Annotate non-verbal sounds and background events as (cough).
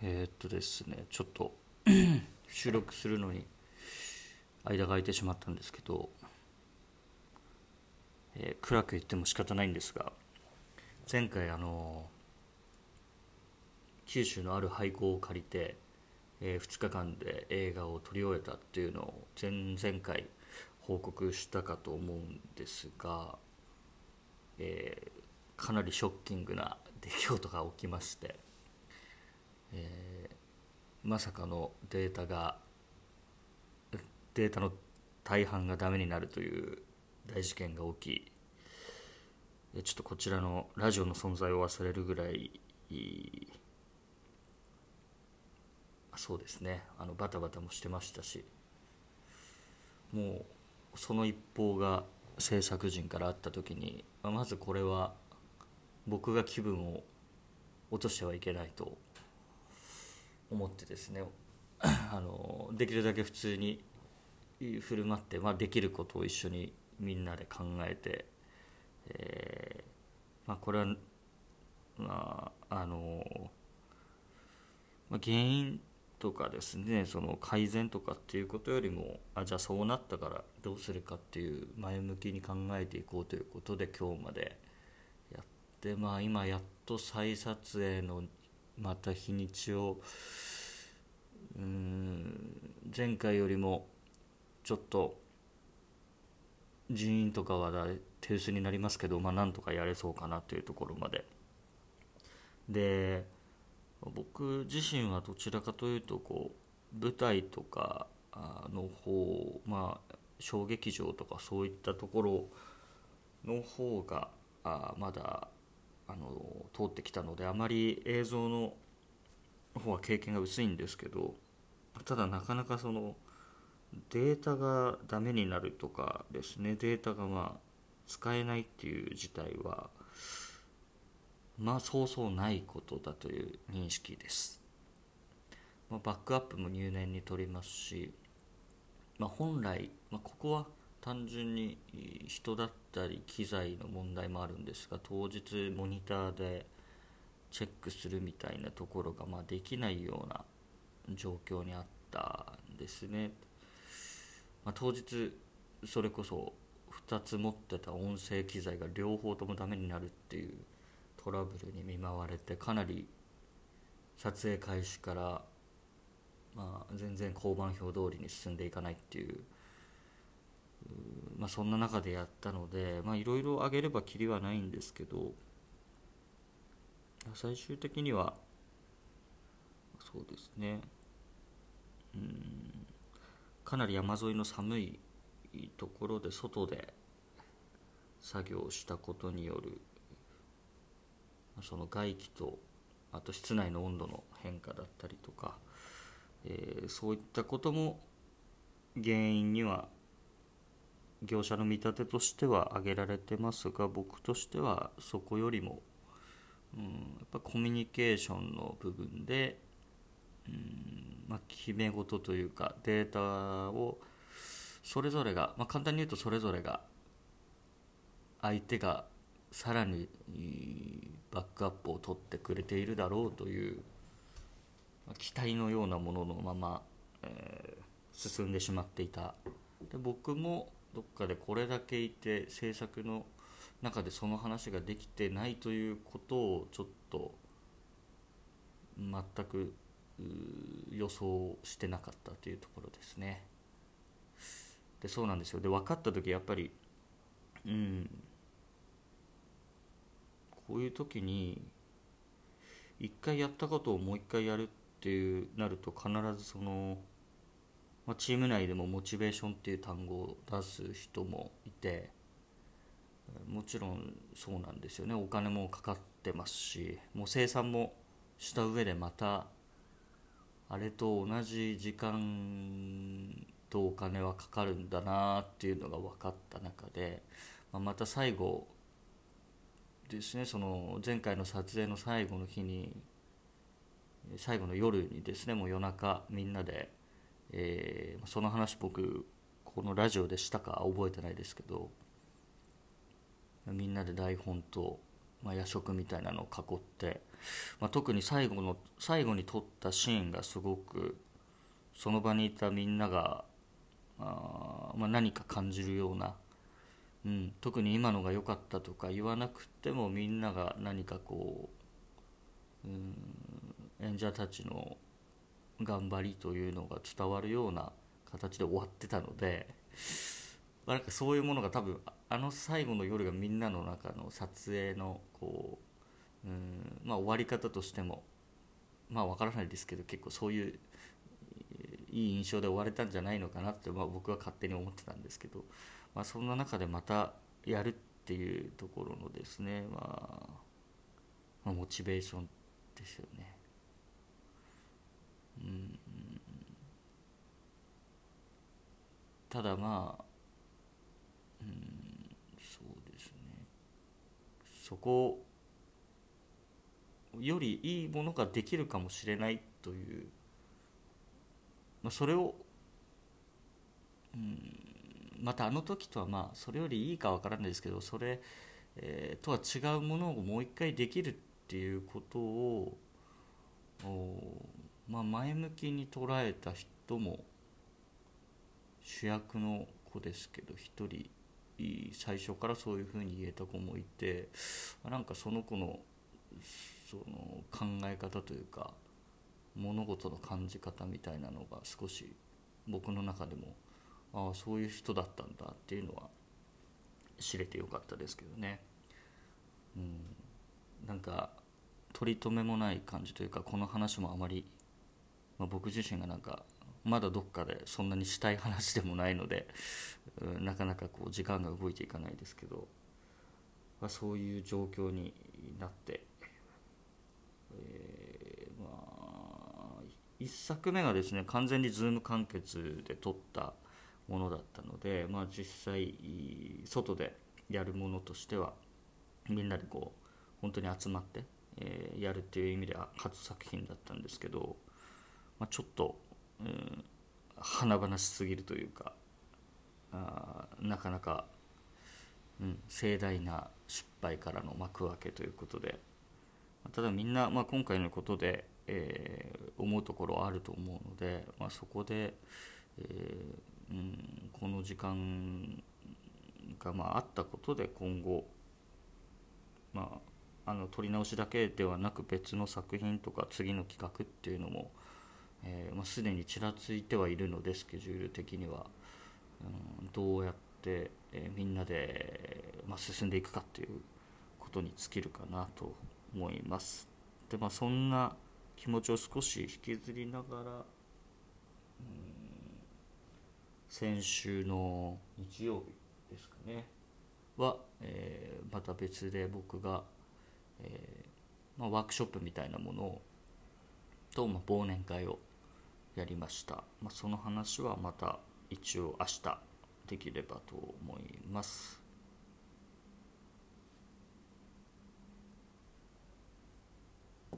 えー、っとですねちょっと (clears throat) 収録するのに間が空いてしまったんですけど、えー、暗く言っても仕方ないんですが前回あの九州のある廃校を借りて、えー、2日間で映画を撮り終えたっていうのを前々回報告したかと思うんですが、えー、かなりショッキングな出来事が起きまして。まさかのデータがデータの大半がダメになるという大事件が起きちょっとこちらのラジオの存在を忘れるぐらいそうですね。あのバタバタもしてましたしもうその一報が制作陣からあった時にまずこれは僕が気分を落としてはいけないと思ってですね (coughs) あのできるだけ普通に振る舞って、まあ、できることを一緒にみんなで考えて、えーまあ、これは、まああのまあ、原因とかですねその改善とかっていうことよりもあじゃあそうなったからどうするかっていう前向きに考えていこうということで今日までやってまあ今やっと再撮影のまた日にちをうん前回よりもちょっと人員とかは手薄になりますけど、まあ、なんとかやれそうかなというところまで。で僕自身はどちらかというとこう舞台とかの方まあ小劇場とかそういったところの方がまだあの通ってきたのであまり映像の方は経験が薄いんですけどただなかなかそのデータがダメになるとかですねデータがまあ使えないっていう事態はまあそうそうないことだという認識です、まあ、バックアップも入念に取りますし、まあ、本来、まあ、ここは単純に人だったり機材の問題もあるんですが当日モニターでチェックするみたいなところがまあできないような状況にあったんですね、まあ、当日それこそ2つ持ってた音声機材が両方ともダメになるっていうトラブルに見舞われてかなり撮影開始から、まあ、全然交番表通りに進んでいかないっていうまあ、そんな中でやったのでいろいろ挙げればきりはないんですけど最終的にはそうですね。うんかなり山沿いの寒いところで外で作業したことによるその外気とあと室内の温度の変化だったりとか、えー、そういったことも原因には業者の見立てとしては挙げられてますが僕としてはそこよりも、うん、やっぱコミュニケーションの部分で、うんまあ、決め事というかデータをそれぞれが、まあ、簡単に言うとそれぞれが相手がさらにバックアップを取ってくれているだろうという期待のようなもののまま、えー、進んでしまっていた。で僕もどっかでこれだけいて制作の中でその話ができてないということをちょっと全く予想してなかったというところですね。でそうなんですよで分かった時やっぱりうんこういう時に一回やったことをもう一回やるっていうなると必ずそのまあ、チーム内でもモチベーションっていう単語を出す人もいてもちろんそうなんですよね。お金もかかってますしもう生産もした上でまたあれと同じ時間とお金はかかるんだなっていうのが分かった中で、まあ、また最後ですねその前回の撮影の最後の日に最後の夜にですねもう夜中みんなでえー、その話僕このラジオでしたか覚えてないですけどみんなで台本とまあ、夜食みたいなのを囲って、まあ、特に最後の最後に撮ったシーンがすごくその場にいたみんながあ、まあ、何か感じるような、うん、特に今のが良かったとか言わなくてもみんなが何かこう、うん、演者たちの頑張りというのが伝わるような形で終わってたので、ま、なんかそういうものが多分あの最後の夜がみんなの中の撮影のこう、うんまあ、終わり方としてもまあ分からないですけど結構そういういい印象で終われたんじゃないのかなって、まあ、僕は勝手に思ってたんですけど、まあ、そんな中でまたやるっていうところのですね、まあ、ま、モチベーションですよね。ただまあ、うん、そうですね。そこよりいいものができるかもしれないというまあ、それを、うん、またあの時とはまあそれよりいいかわからないですけどそれ、えー、とは違うものをもう一回できるっていうことをまあ、前向きに捉えた人も主役の子ですけど一人最初からそういうふうに言えた子もいてなんかその子のその考え方というか物事の感じ方みたいなのが少し僕の中でもああそういう人だったんだっていうのは知れてよかったですけどね。うん。なんか取り留めもない感じというかこの話もあまり、まあ、僕自身がなんかまだどっかでそんなにしたい話でもないので、うん、なかなかこう時間が動いていかないですけど、まあ、そういう状況になって、えーまあ1作目がですね完全にズーム完結で撮ったものだったので、まあ、実際外でやるものとしてはみんなでこう本当に集まって、えー、やるっていう意味では初作品だったんですけど、まあ、ちょっと、うん、華々しすぎるというかあなかなか、うん、盛大な失敗からの幕開けということでただみんな、まあ、今回のことでえー、思うところあると思うので、まあ、そこで、えー、うん、この時間が、まあ、あったことで今後、まあ、あの撮り直しだけではなく別の作品とか次の企画っていうのも、えーまあ、すでにちらついてはいるのでスケジュール的には、うん、どうやって、えー、みんなで、まあ、進んでいくかっていうことに尽きるかなと思います。でまあ、そんな気持ちを少し引きずりながら、うん、先週の日曜日ですかねは、えー、また別で僕が、えーまあ、ワークショップみたいなものをと、まあ、忘年会をやりました、まあ、その話はまた一応明日できればと思います。